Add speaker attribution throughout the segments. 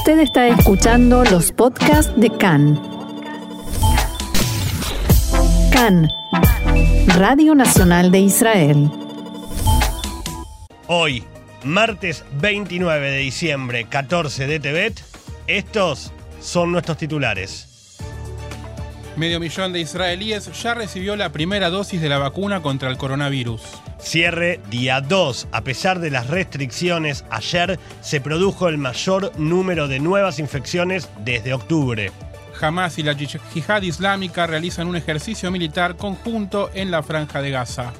Speaker 1: Usted está escuchando los podcasts de CAN. CAN, Radio Nacional de Israel.
Speaker 2: Hoy, martes 29 de diciembre, 14 de Tebet, estos son nuestros titulares.
Speaker 3: Medio millón de israelíes ya recibió la primera dosis de la vacuna contra el coronavirus.
Speaker 2: Cierre día 2. A pesar de las restricciones, ayer se produjo el mayor número de nuevas infecciones desde octubre.
Speaker 3: Hamas y la Yihad Islámica realizan un ejercicio militar conjunto en la franja de Gaza.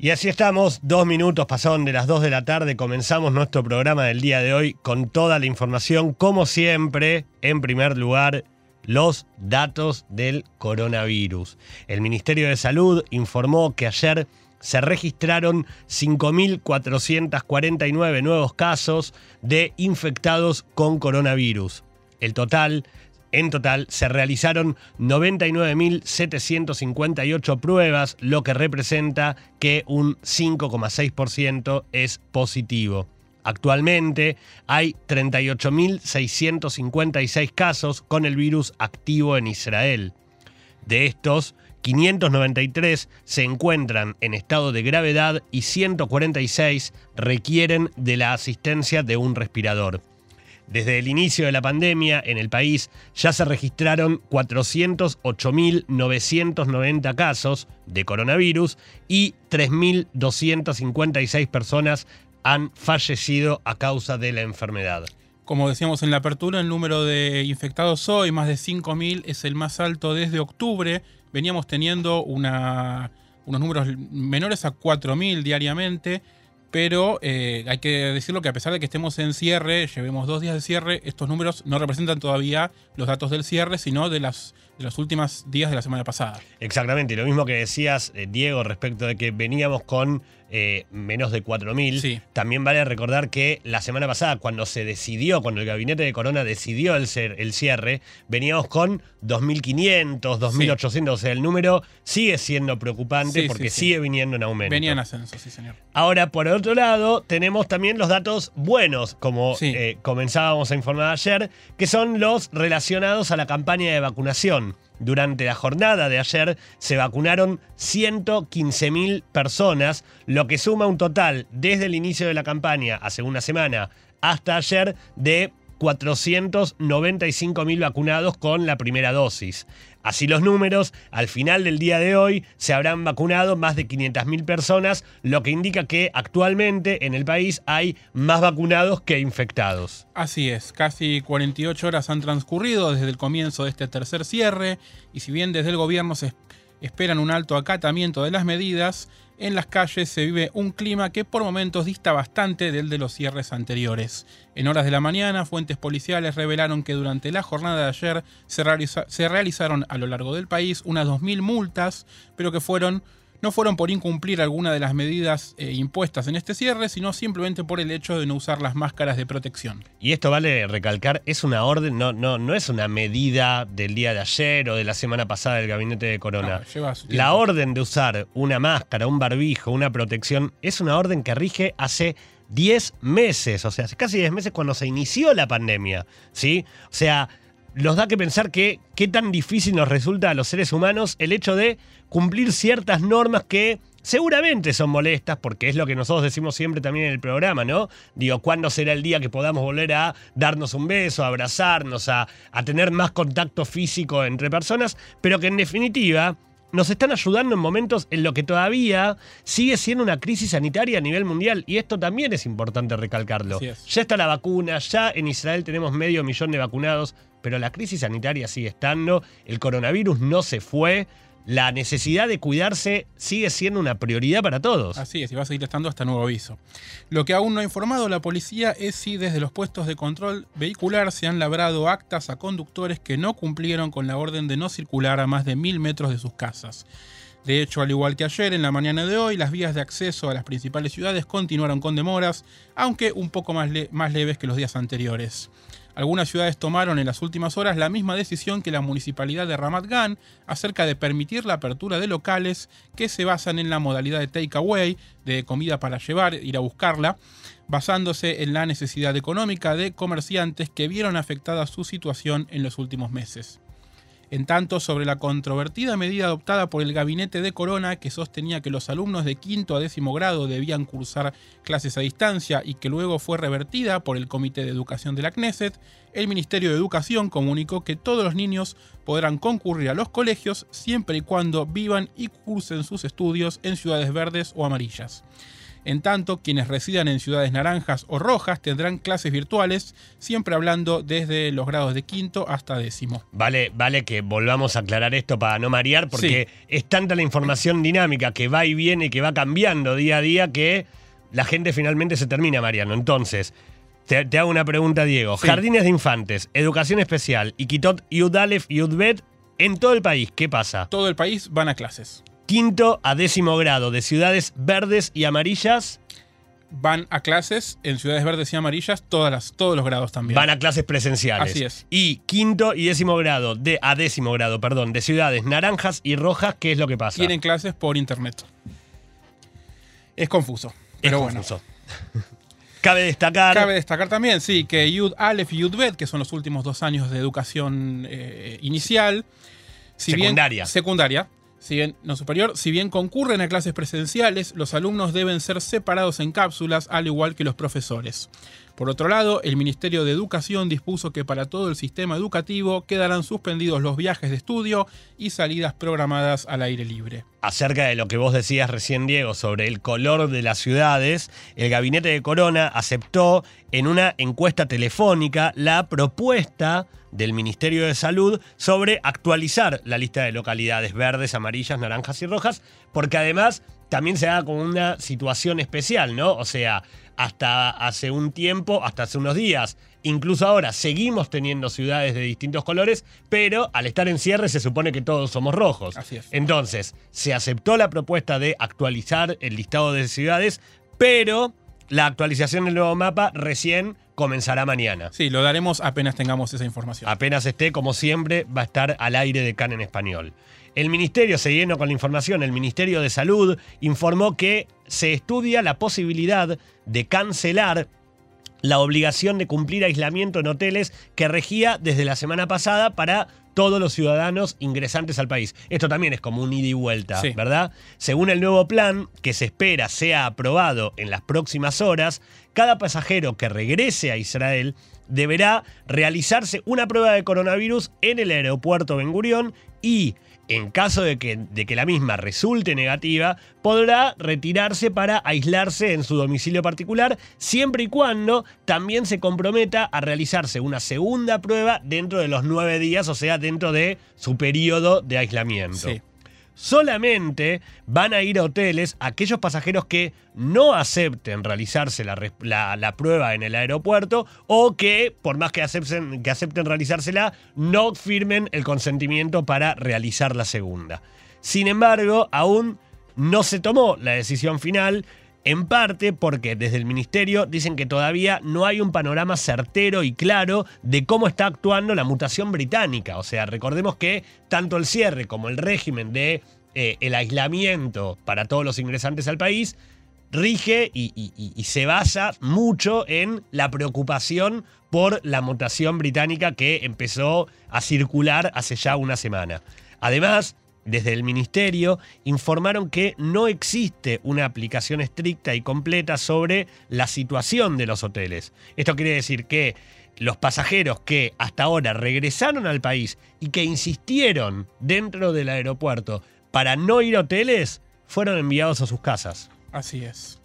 Speaker 2: Y así estamos, dos minutos pasaron de las dos de la tarde, comenzamos nuestro programa del día de hoy con toda la información, como siempre, en primer lugar, los datos del coronavirus. El Ministerio de Salud informó que ayer se registraron 5.449 nuevos casos de infectados con coronavirus. El total en total se realizaron 99.758 pruebas, lo que representa que un 5,6% es positivo. Actualmente hay 38.656 casos con el virus activo en Israel. De estos, 593 se encuentran en estado de gravedad y 146 requieren de la asistencia de un respirador. Desde el inicio de la pandemia en el país ya se registraron 408.990 casos de coronavirus y 3.256 personas han fallecido a causa de la enfermedad.
Speaker 3: Como decíamos en la apertura, el número de infectados hoy, más de 5.000, es el más alto desde octubre. Veníamos teniendo unos números menores a 4.000 diariamente pero eh, hay que decirlo que a pesar de que estemos en cierre, llevemos dos días de cierre, estos números no representan todavía los datos del cierre, sino de, las, de los últimos días de la semana pasada.
Speaker 2: Exactamente, lo mismo que decías, eh, Diego, respecto de que veníamos con eh, menos de 4.000. También vale recordar que la semana pasada, cuando se decidió, cuando el gabinete de Corona decidió el, el cierre, veníamos con 2.500, 2.800. O sea, el número sigue siendo preocupante porque sigue viniendo en aumento.
Speaker 3: Venía en ascenso, sí, señor.
Speaker 2: Ahora, por otro lado, tenemos también los datos buenos, como eh, comenzábamos a informar ayer, que son los relacionados a la campaña de vacunación. Durante la jornada de ayer se vacunaron 115.000 personas, lo que suma un total desde el inicio de la campaña, hace una semana, hasta ayer de 495.000 vacunados con la primera dosis. Así los números, al final del día de hoy se habrán vacunado más de 500.000 personas, lo que indica que actualmente en el país hay más vacunados que infectados.
Speaker 3: Así es, casi 48 horas han transcurrido desde el comienzo de este tercer cierre y si bien desde el gobierno se esperan un alto acatamiento de las medidas, en las calles se vive un clima que por momentos dista bastante del de los cierres anteriores. En horas de la mañana, fuentes policiales revelaron que durante la jornada de ayer se, realizaron a lo largo del país unas 2.000 multas, pero que fueron no fueron por incumplir alguna de las medidas eh, impuestas en este cierre, sino simplemente por el hecho de no usar las máscaras de protección.
Speaker 2: Y esto vale recalcar, es una orden, no, no, no es una medida del día de ayer o de la semana pasada del gabinete de Corona. la orden de usar una máscara, un barbijo, una protección, es una orden que rige hace 10 meses, o sea, hace casi 10 meses cuando se inició la pandemia, ¿sí? O sea, nos da que pensar que qué tan difícil nos resulta a los seres humanos el hecho de cumplir ciertas normas que seguramente son molestas, porque es lo que nosotros decimos siempre también en el programa, ¿no? Digo, ¿cuándo será el día que podamos volver a darnos un beso, a abrazarnos, a, a tener más contacto físico entre personas? Pero que en definitiva nos están ayudando en momentos en lo que todavía sigue siendo una crisis sanitaria a nivel mundial. Y esto también es importante recalcarlo. Ya está la vacuna, ya en Israel tenemos medio millón de vacunados, pero la crisis sanitaria sigue estando, el coronavirus no se fue la necesidad de cuidarse sigue siendo una prioridad para todos.
Speaker 3: Así es, y va a seguir estando hasta nuevo aviso. Lo que aún no ha informado la policía es si desde los puestos de control vehicular se han labrado actas a conductores que no cumplieron con la orden de no circular a más de mil metros de sus casas. De hecho, al igual que ayer, en la mañana de hoy, las vías de acceso a las principales ciudades continuaron con demoras, aunque un poco más, más leves que los días anteriores. Algunas ciudades tomaron en las últimas horas la misma decisión que la municipalidad de Ramat Gan acerca de permitir la apertura de locales que se basan en la modalidad de takeaway, de comida para llevar, ir a buscarla, basándose en la necesidad económica de comerciantes que vieron afectada su situación en los últimos meses. En tanto, sobre la controvertida medida adoptada por el gabinete de Corona que sostenía que los alumnos de quinto a décimo grado debían cursar clases a distancia y que luego fue revertida por el Comité de Educación de la CNESET, el Ministerio de Educación comunicó que todos los niños podrán concurrir a los colegios siempre y cuando vivan y cursen sus estudios en ciudades verdes o amarillas. En tanto, quienes residan en ciudades naranjas o rojas tendrán clases virtuales, siempre hablando desde los grados de quinto hasta décimo.
Speaker 2: Vale, vale que volvamos a aclarar esto para no marear, porque es tanta la información dinámica que va y viene y que va cambiando día a día que la gente finalmente se termina mareando. Entonces, te, hago una pregunta, Diego. Jardines de infantes, educación especial, Iquitot, Yudalef, Yudbet, en todo el país, ¿qué pasa?
Speaker 3: Todo el país van a clases
Speaker 2: quinto a décimo grado de ciudades verdes y amarillas.
Speaker 3: Van a clases en ciudades verdes y amarillas todas las, todos los grados también.
Speaker 2: Van a clases presenciales.
Speaker 3: Así es.
Speaker 2: Y quinto y décimo grado de a décimo grado, perdón, de ciudades naranjas y rojas, ¿qué es lo que pasa?
Speaker 3: Tienen clases por internet. Es confuso. Pero bueno. confuso.
Speaker 2: Cabe destacar.
Speaker 3: Cabe destacar también, sí, que Yud Aleph y Yud Bet, que son los últimos dos años de educación eh, inicial.
Speaker 2: secundaria.
Speaker 3: secundaria. Si bien, no superior, si bien concurren a clases presenciales, los alumnos deben ser separados en cápsulas, al igual que los profesores. Por otro lado, el Ministerio de Educación dispuso que para todo el sistema educativo quedarán suspendidos los viajes de estudio y salidas programadas al aire libre.
Speaker 2: Acerca de lo que vos decías recién, Diego, sobre el color de las ciudades, el gabinete de Corona aceptó en una encuesta telefónica la propuesta del Ministerio de Salud sobre actualizar la lista de localidades verdes, amarillas, naranjas y rojas, porque además también se da como una situación especial, ¿no? O sea, hasta hace un tiempo, hasta hace unos días, incluso ahora seguimos teniendo ciudades de distintos colores, pero al estar en cierre se supone que todos somos rojos.
Speaker 3: Así es.
Speaker 2: Entonces, se aceptó la propuesta de actualizar el listado de ciudades, pero la actualización del nuevo mapa recién comenzará mañana.
Speaker 3: Sí, lo daremos apenas tengamos esa información.
Speaker 2: Apenas esté, como siempre, va a estar al aire de CAN en español. El ministerio, siguiendo con la información, el Ministerio de Salud informó que se estudia la posibilidad de cancelar la obligación de cumplir aislamiento en hoteles que regía desde la semana pasada para todos los ciudadanos ingresantes al país. Esto también es como un ida y vuelta, ¿verdad? Según el nuevo plan, que se espera sea aprobado en las próximas horas, cada pasajero que regrese a Israel deberá realizarse una prueba de coronavirus en el aeropuerto Ben Gurión y en caso de que, de que, la misma resulte negativa, podrá retirarse para aislarse en su domicilio particular, siempre y cuando también se comprometa a realizarse una segunda prueba dentro de los nueve días, o sea, dentro de su periodo de aislamiento solamente van a ir a hoteles aquellos pasajeros que no acepten realizarse la, prueba en el aeropuerto o que, por más que acepten, que acepten realizársela, no firmen el consentimiento para realizar la segunda. Sin embargo, aún no se tomó la decisión final en parte porque desde el ministerio dicen que todavía no hay un panorama certero y claro de cómo está actuando la mutación británica. O sea, recordemos que tanto el cierre como el régimen de eh, el aislamiento para todos los ingresantes al país rige y, se basa mucho en la preocupación por la mutación británica que empezó a circular hace ya una semana. Además, desde el ministerio informaron que no existe una aplicación estricta y completa sobre la situación de los hoteles. Esto quiere decir que los pasajeros que hasta ahora regresaron al país y que insistieron dentro del aeropuerto para no ir a hoteles fueron enviados a sus casas.
Speaker 3: Así es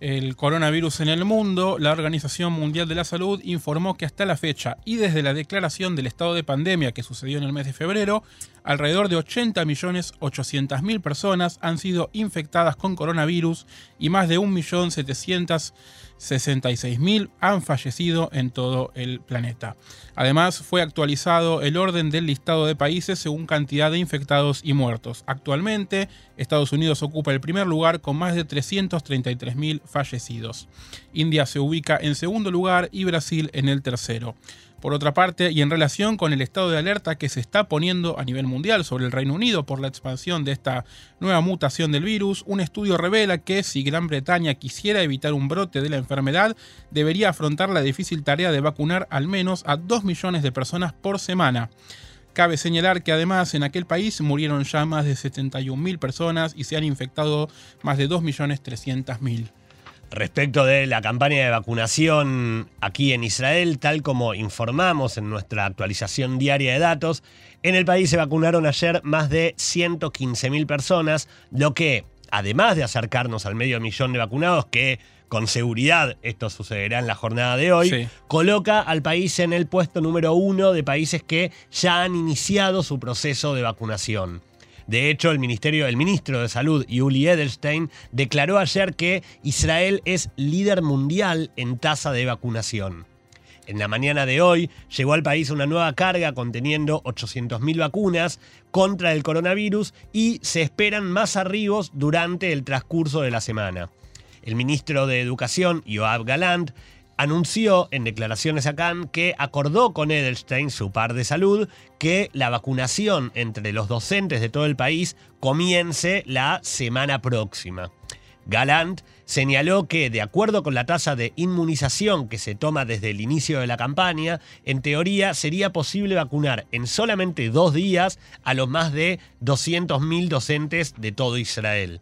Speaker 3: el coronavirus en el mundo, la Organización Mundial de la Salud informó que hasta la fecha y desde la declaración del estado de pandemia que sucedió en el mes de febrero, alrededor de 80.800.000 personas han sido infectadas con coronavirus y más de 1.700.000 66.000 han fallecido en todo el planeta. Además, fue actualizado el orden del listado de países según cantidad de infectados y muertos. Actualmente, Estados Unidos ocupa el primer lugar con más de 333.000 fallecidos. India se ubica en segundo lugar y Brasil en el tercero. Por otra parte, y en relación con el estado de alerta que se está poniendo a nivel mundial sobre el Reino Unido por la expansión de esta nueva mutación del virus, un estudio revela que si Gran Bretaña quisiera evitar un brote de la enfermedad, debería afrontar la difícil tarea de vacunar al menos a 2 millones de personas por semana. Cabe señalar que además en aquel país murieron ya más de 71.000 personas y se han infectado más de 2.300.000
Speaker 2: respecto de la campaña de vacunación aquí en Israel, tal como informamos en nuestra actualización diaria de datos, en el país se vacunaron ayer más de 115.000 personas, lo que, además de acercarnos al medio millón de vacunados, que con seguridad esto sucederá en la jornada de hoy, coloca al país en el puesto número uno de países que ya han iniciado su proceso de vacunación. De hecho, el, ministerio, el ministro de Salud, Yuli Edelstein, declaró ayer que Israel es líder mundial en tasa de vacunación. En la mañana de hoy llegó al país una nueva carga conteniendo 800.000 vacunas contra el coronavirus y se esperan más arribos durante el transcurso de la semana. El ministro de Educación, Yoav Galant, anunció en declaraciones a Cannes que acordó con Edelstein, su par de salud, que la vacunación entre los docentes de todo el país comience la semana próxima. Galant señaló que, de acuerdo con la tasa de inmunización que se toma desde el inicio de la campaña, en teoría sería posible vacunar en solamente dos días a los más de 200.000 docentes de todo Israel.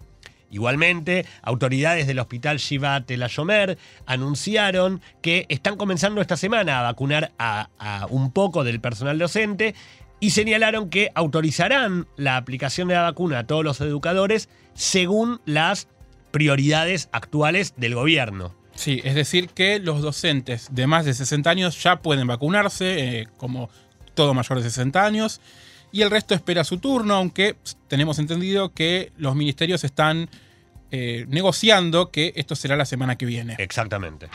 Speaker 2: Igualmente, autoridades del hospital Shiva Tel Ayomer anunciaron que están comenzando esta semana a vacunar a, un poco del personal docente y señalaron que autorizarán la aplicación de la vacuna a todos los educadores según las prioridades actuales del gobierno.
Speaker 3: Sí, es decir, que los docentes de más de 60 años ya pueden vacunarse, eh, como todo mayor de 60 años, y el resto espera su turno, aunque tenemos entendido que los ministerios están eh, negociando que esto será la semana que viene.
Speaker 2: Exactamente.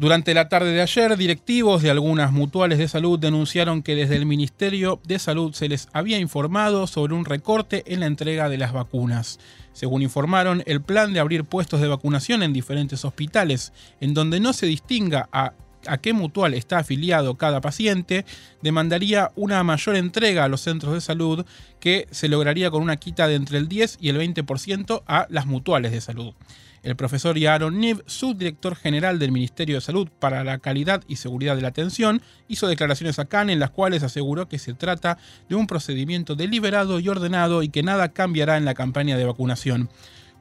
Speaker 3: Durante la tarde de ayer, directivos de algunas mutuales de salud denunciaron que desde el Ministerio de Salud se les había informado sobre un recorte en la entrega de las vacunas. Según informaron, el plan de abrir puestos de vacunación en diferentes hospitales, en donde no se distinga a a qué mutual está afiliado cada paciente, demandaría una mayor entrega a los centros de salud que se lograría con una quita de entre el 10 y el 20% a las mutuales de salud. El profesor Yaron Niv, subdirector general del Ministerio de Salud para la Calidad y Seguridad de la Atención, hizo declaraciones a Cannes en las cuales aseguró que se trata de un procedimiento deliberado y ordenado y que nada cambiará en la campaña de vacunación.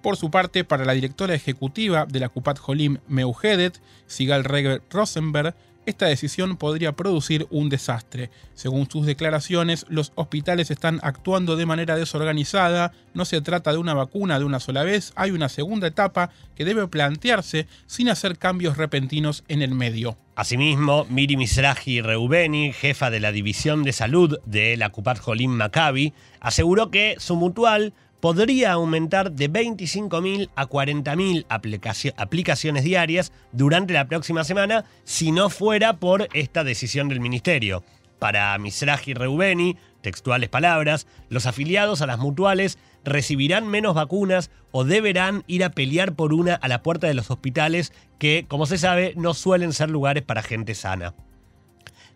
Speaker 3: Por su parte, para la directora ejecutiva de la Kupat Holim Meuhedet, Sigal Reger Rosenberg, esta decisión podría producir un desastre. Según sus declaraciones, los hospitales están actuando de manera desorganizada, no se trata de una vacuna de una sola vez, hay una segunda etapa que debe plantearse sin hacer cambios repentinos en el medio.
Speaker 2: Asimismo, Miri Misraji Reubeni, jefa de la División de Salud de la Kupat Holim Maccabi, aseguró que su mutual podría aumentar de 25.000 a 40.000 aplicaciones diarias durante la próxima semana si no fuera por esta decisión del ministerio. Para Misraji Reubeni, textuales palabras, los afiliados a las mutuales recibirán menos vacunas o deberán ir a pelear por una a la puerta de los hospitales que, como se sabe, no suelen ser lugares para gente sana.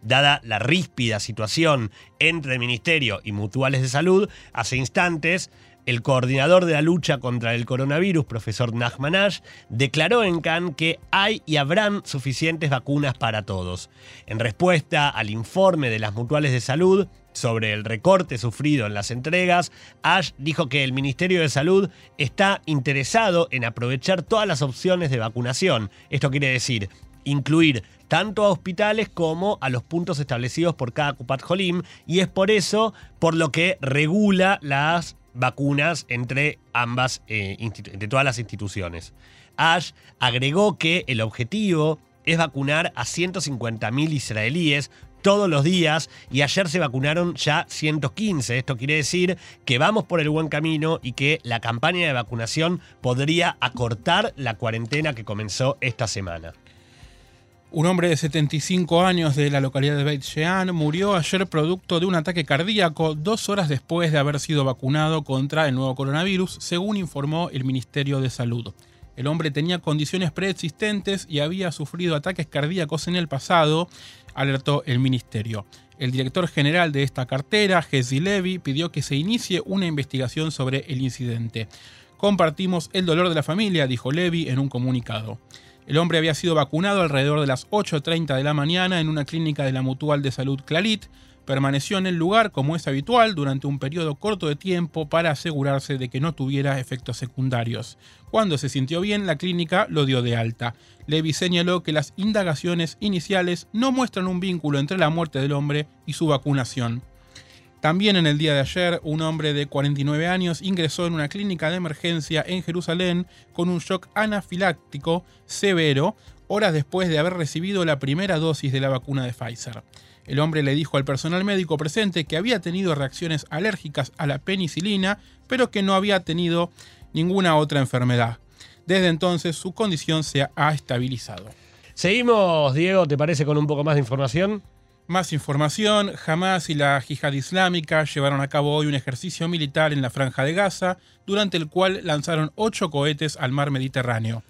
Speaker 2: Dada la ríspida situación entre el Ministerio y mutuales de salud, hace instantes el coordinador de la lucha contra el coronavirus, profesor Nachman declaró en Cannes que hay y habrán suficientes vacunas para todos. En respuesta al informe de las mutuales de salud sobre el recorte sufrido en las entregas, Ash dijo que el Ministerio de Salud está interesado en aprovechar todas las opciones de vacunación. Esto quiere decir incluir tanto a hospitales como a los puntos establecidos por cada Cupat Jolim, y es por eso por lo que regula las vacunas entre ambas, eh, todas las instituciones. Ash agregó que el objetivo es vacunar a 150.000 israelíes todos los días y ayer se vacunaron ya 115. Esto quiere decir que vamos por el buen camino y que la campaña de vacunación podría acortar la cuarentena que comenzó esta semana.
Speaker 3: Un hombre de 75 años de la localidad de Beit Shean murió ayer producto de un ataque cardíaco dos horas después de haber sido vacunado contra el nuevo coronavirus, según informó el Ministerio de Salud. El hombre tenía condiciones preexistentes y había sufrido ataques cardíacos en el pasado, alertó el ministerio. El director general de esta cartera, Jesse Levy, pidió que se inicie una investigación sobre el incidente. Compartimos el dolor de la familia, dijo Levy en un comunicado. El hombre había sido vacunado alrededor de las 8.30 de la mañana en una clínica de la Mutual de Salud Clalit. Permaneció en el lugar, como es habitual, durante un periodo corto de tiempo para asegurarse de que no tuviera efectos secundarios. Cuando se sintió bien, la clínica lo dio de alta. Levy señaló que las indagaciones iniciales no muestran un vínculo entre la muerte del hombre y su vacunación. También en el día de ayer, un hombre de 49 años ingresó en una clínica de emergencia en Jerusalén con un shock anafiláctico severo, horas después de haber recibido la primera dosis de la vacuna de Pfizer. El hombre le dijo al personal médico presente que había tenido reacciones alérgicas a la penicilina, pero que no había tenido ninguna otra enfermedad. Desde entonces su condición se ha estabilizado.
Speaker 2: Seguimos, Diego, ¿te parece con un poco más de información?
Speaker 3: Más información, Hamas y la Jihad Islámica llevaron a cabo hoy un ejercicio militar en la franja de Gaza, durante el cual lanzaron ocho cohetes al mar Mediterráneo.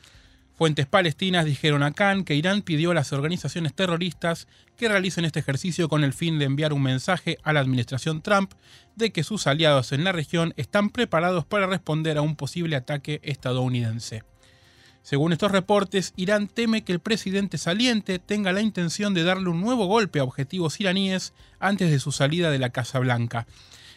Speaker 3: Fuentes palestinas dijeron a Khan que Irán pidió a las organizaciones terroristas que realicen este ejercicio con el fin de enviar un mensaje a la administración Trump de que sus aliados en la región están preparados para responder a un posible ataque estadounidense. Según estos reportes, Irán teme que el presidente saliente tenga la intención de darle un nuevo golpe a objetivos iraníes antes de su salida de la Casa Blanca.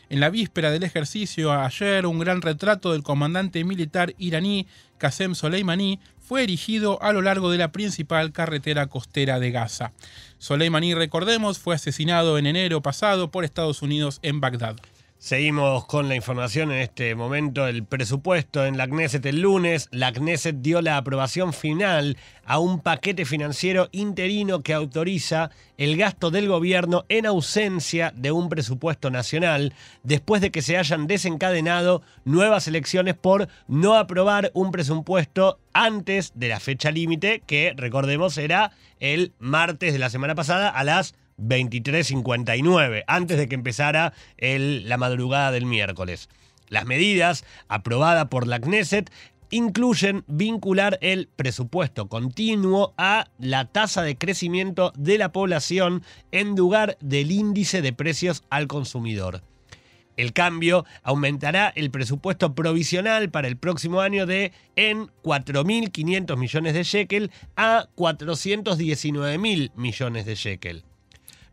Speaker 3: En la víspera del ejercicio, ayer, un gran retrato del comandante militar iraní Qasem Soleimani fue erigido a lo largo de la principal carretera costera de Gaza. Soleimani, recordemos, fue asesinado en enero pasado por Estados Unidos en Bagdad.
Speaker 2: Seguimos con la información en este momento. El presupuesto en la Knesset el lunes. La Knesset dio la aprobación final a un paquete financiero interino que autoriza el gasto del gobierno en ausencia de un presupuesto nacional, después de que se hayan desencadenado nuevas elecciones por no aprobar un presupuesto antes de la fecha límite, que recordemos era el martes de la semana pasada a las 23.59, antes de que empezara la madrugada del miércoles. Las medidas aprobadas por la Knesset incluyen vincular el presupuesto continuo a la tasa de crecimiento de la población en lugar del índice de precios al consumidor. El cambio aumentará el presupuesto provisional para el próximo año de en 4.500 millones de shekel a 419.000 millones de shekel.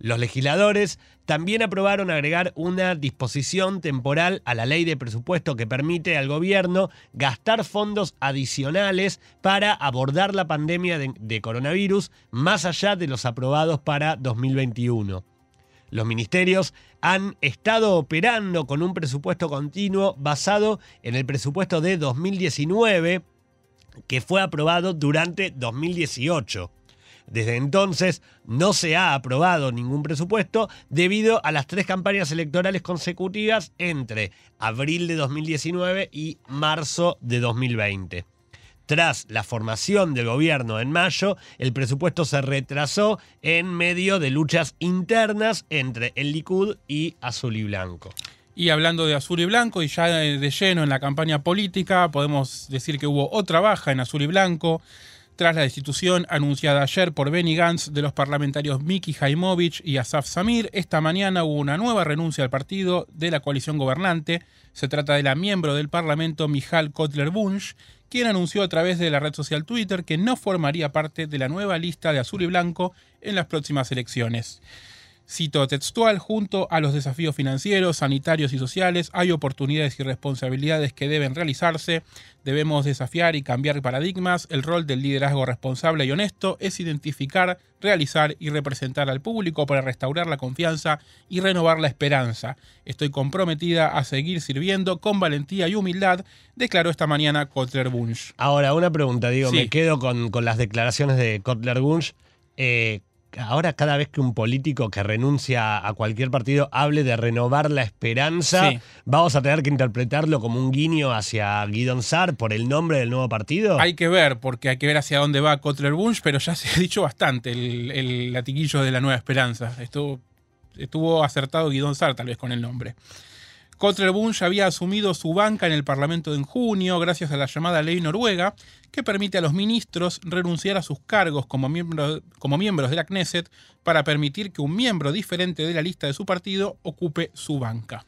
Speaker 2: Los legisladores también aprobaron agregar una disposición temporal a la ley de presupuesto que permite al gobierno gastar fondos adicionales para abordar la pandemia de, coronavirus más allá de los aprobados para 2021. Los ministerios han estado operando con un presupuesto continuo basado en el presupuesto de 2019 que fue aprobado durante 2018. Desde entonces no se ha aprobado ningún presupuesto debido a las tres campañas electorales consecutivas entre abril de 2019 y marzo de 2020. Tras la formación del gobierno en mayo, el presupuesto se retrasó en medio de luchas internas entre el Likud y Azul y Blanco.
Speaker 3: Y hablando de Azul y Blanco y ya de lleno en la campaña política, podemos decir que hubo otra baja en Azul y Blanco tras la destitución anunciada ayer por Benny Gantz de los parlamentarios Miki Jaimovich y Asaf Samir, esta mañana hubo una nueva renuncia al partido de la coalición gobernante. Se trata de la miembro del Parlamento Mijal Kotler-Bunch, quien anunció a través de la red social Twitter que no formaría parte de la nueva lista de azul y blanco en las próximas elecciones. Cito textual, junto a los desafíos financieros, sanitarios y sociales, hay oportunidades y responsabilidades que deben realizarse. Debemos desafiar y cambiar paradigmas. El rol del liderazgo responsable y honesto es identificar, realizar y representar al público para restaurar la confianza y renovar la esperanza. Estoy comprometida a seguir sirviendo con valentía y humildad, declaró esta mañana Kotler Bunch.
Speaker 2: Ahora, una pregunta, digo, me quedo con, las declaraciones de Kotler Bunch. Eh, ahora cada vez que un político que renuncia a cualquier partido hable de renovar la esperanza, vamos a tener que interpretarlo como un guiño hacia Guidon Sar por el nombre del nuevo partido.
Speaker 3: Hay que ver, porque hay que ver hacia dónde va Kotler Bunch, pero ya se ha dicho bastante el, el latiguillo de la nueva esperanza. Estuvo, estuvo acertado Guidon Sar tal vez con el nombre. Kotler Bunch había asumido su banca en el Parlamento en junio gracias a la llamada ley noruega que permite a los ministros renunciar a sus cargos como, como miembros de la Knesset para permitir que un miembro diferente de la lista de su partido ocupe su banca.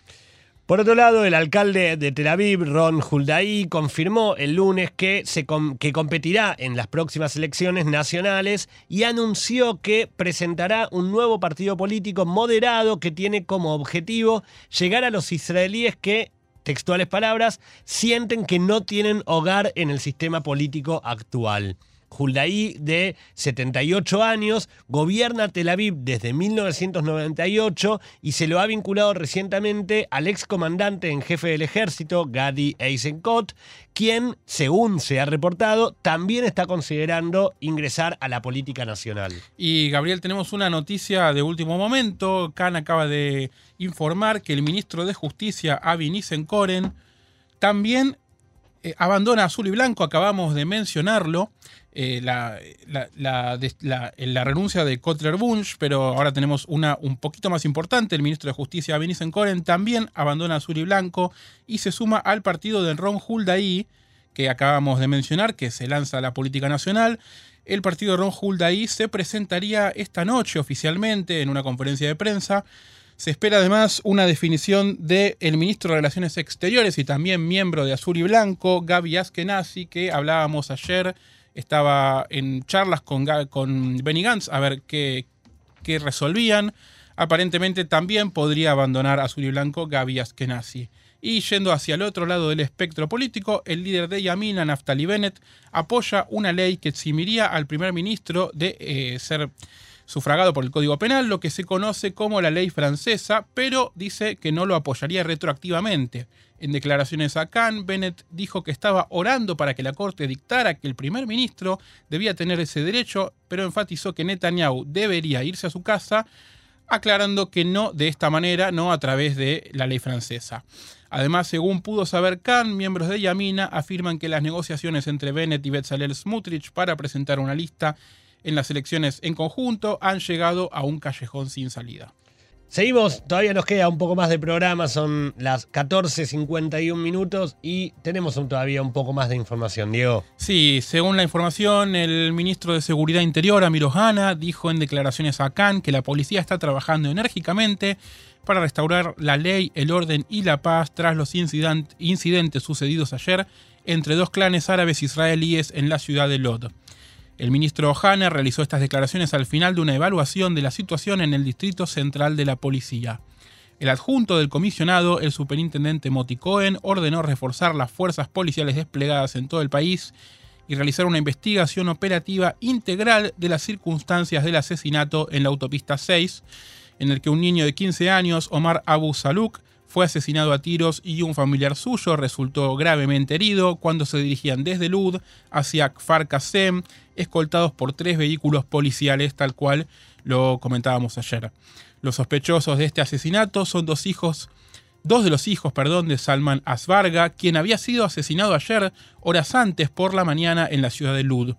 Speaker 2: Por otro lado, el alcalde de Tel Aviv, Ron Huldaí, confirmó el lunes que, se que competirá en las próximas elecciones nacionales y anunció que presentará un nuevo partido político moderado que tiene como objetivo llegar a los israelíes que textuales palabras, sienten que no tienen hogar en el sistema político actual. Huldaí, de 78 años, gobierna Tel Aviv desde 1998 y se lo ha vinculado recientemente al excomandante en jefe del ejército, Gadi Eisenkot, quien, según se ha reportado, también está considerando ingresar a la política nacional.
Speaker 3: Y Gabriel, tenemos una noticia de último momento. Khan acaba de informar que el ministro de Justicia, Avi Nissenkoren, también abandona Azul y Blanco, acabamos de mencionarlo. Eh, la, la, renuncia de Kotler Bunch, pero ahora tenemos una un poquito más importante. El ministro de Justicia, Vincent Coren, también abandona Azul y Blanco y se suma al partido de Ron Huldaí, que acabamos de mencionar, que se lanza a la política nacional. El partido de Ron Huldaí se presentaría esta noche oficialmente en una conferencia de prensa. Se espera además una definición del ministro de Relaciones Exteriores y también miembro de Azul y Blanco, Gaby Askenazi, que hablábamos ayer estaba en charlas con, con Benny Gantz a ver qué, qué resolvían. Aparentemente también podría abandonar Azul y Blanco Gaby Askenazi. Y yendo hacia el otro lado del espectro político, el líder de Yamina, Naftali Bennett, apoya una ley que eximiría al primer ministro de eh, ser sufragado por el Código Penal, lo que se conoce como la ley francesa, pero dice que no lo apoyaría retroactivamente. En declaraciones a Cannes, Bennett dijo que estaba orando para que la Corte dictara que el primer ministro debía tener ese derecho, pero enfatizó que Netanyahu debería irse a su casa, aclarando que no de esta manera, no a través de la ley francesa. Además, según pudo saber Khan, miembros de Yamina afirman que las negociaciones entre Bennett y Bezalel Smutrich para presentar una lista en las elecciones en conjunto han llegado a un callejón sin salida.
Speaker 2: Seguimos, todavía nos queda un poco más de programa, son las 14.51 minutos y tenemos todavía un poco más de información, Diego.
Speaker 3: Sí, según la información, el ministro de Seguridad Interior, Amir Ohana, dijo en declaraciones a Cannes que la policía está trabajando enérgicamente para restaurar la ley, el orden y la paz tras los incidentes sucedidos ayer entre dos clanes árabes israelíes en la ciudad de Lod. El ministro Ohana realizó estas declaraciones al final de una evaluación de la situación en el Distrito Central de la Policía. El adjunto del comisionado, el superintendente Moti Cohen, ordenó reforzar las fuerzas policiales desplegadas en todo el país y realizar una investigación operativa integral de las circunstancias del asesinato en la autopista 6, en el que un niño de 15 años, Omar Abu Saluk, fue asesinado a tiros y un familiar suyo resultó gravemente herido cuando se dirigían desde Lud hacia Kfar Qasem, escoltados por tres vehículos policiales, tal cual lo comentábamos ayer. Los sospechosos de este asesinato son dos hijos, dos de los hijos, perdón, de Salman Asbarga, quien había sido asesinado ayer, horas antes por la mañana en la ciudad de Lud.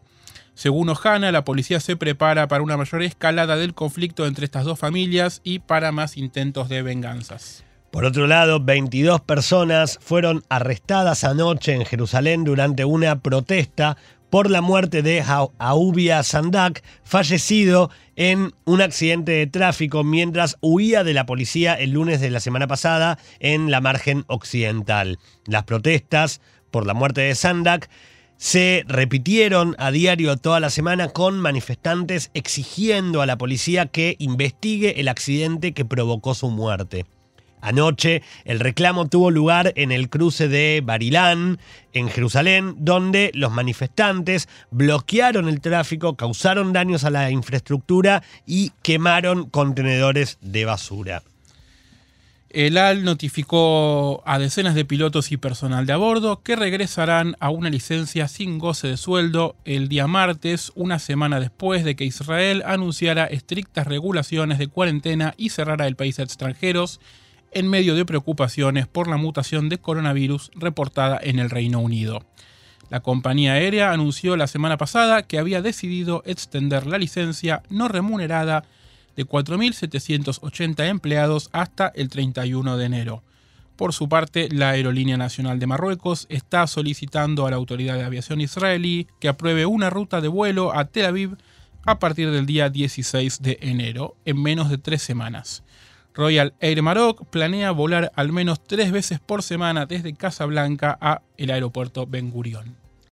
Speaker 3: Según Ohana, la policía se prepara para una mayor escalada del conflicto entre estas dos familias y para más intentos de venganzas.
Speaker 2: Por otro lado, 22 personas fueron arrestadas anoche en Jerusalén durante una protesta por la muerte de Aubia Sandak, fallecido en un accidente de tráfico mientras huía de la policía el lunes de la semana pasada en la margen occidental. Las protestas por la muerte de Sandak se repitieron a diario toda la semana con manifestantes exigiendo a la policía que investigue el accidente que provocó su muerte. Anoche el reclamo tuvo lugar en el cruce de Barilán, en Jerusalén, donde los manifestantes bloquearon el tráfico, causaron daños a la infraestructura y quemaron contenedores de basura.
Speaker 3: El AL notificó a decenas de pilotos y personal de a bordo que regresarán a una licencia sin goce de sueldo el día martes, una semana después de que Israel anunciara estrictas regulaciones de cuarentena y cerrara el país a extranjeros en medio de preocupaciones por la mutación de coronavirus reportada en el Reino Unido. La compañía aérea anunció la semana pasada que había decidido extender la licencia no remunerada de 4.780 empleados hasta el 31 de enero. Por su parte, la Aerolínea Nacional de Marruecos está solicitando a la Autoridad de Aviación israelí que apruebe una ruta de vuelo a Tel Aviv a partir del día 16 de enero, en menos de tres semanas. Royal Air Maroc planea volar al menos tres veces por semana desde Casablanca a el aeropuerto Ben Gurion.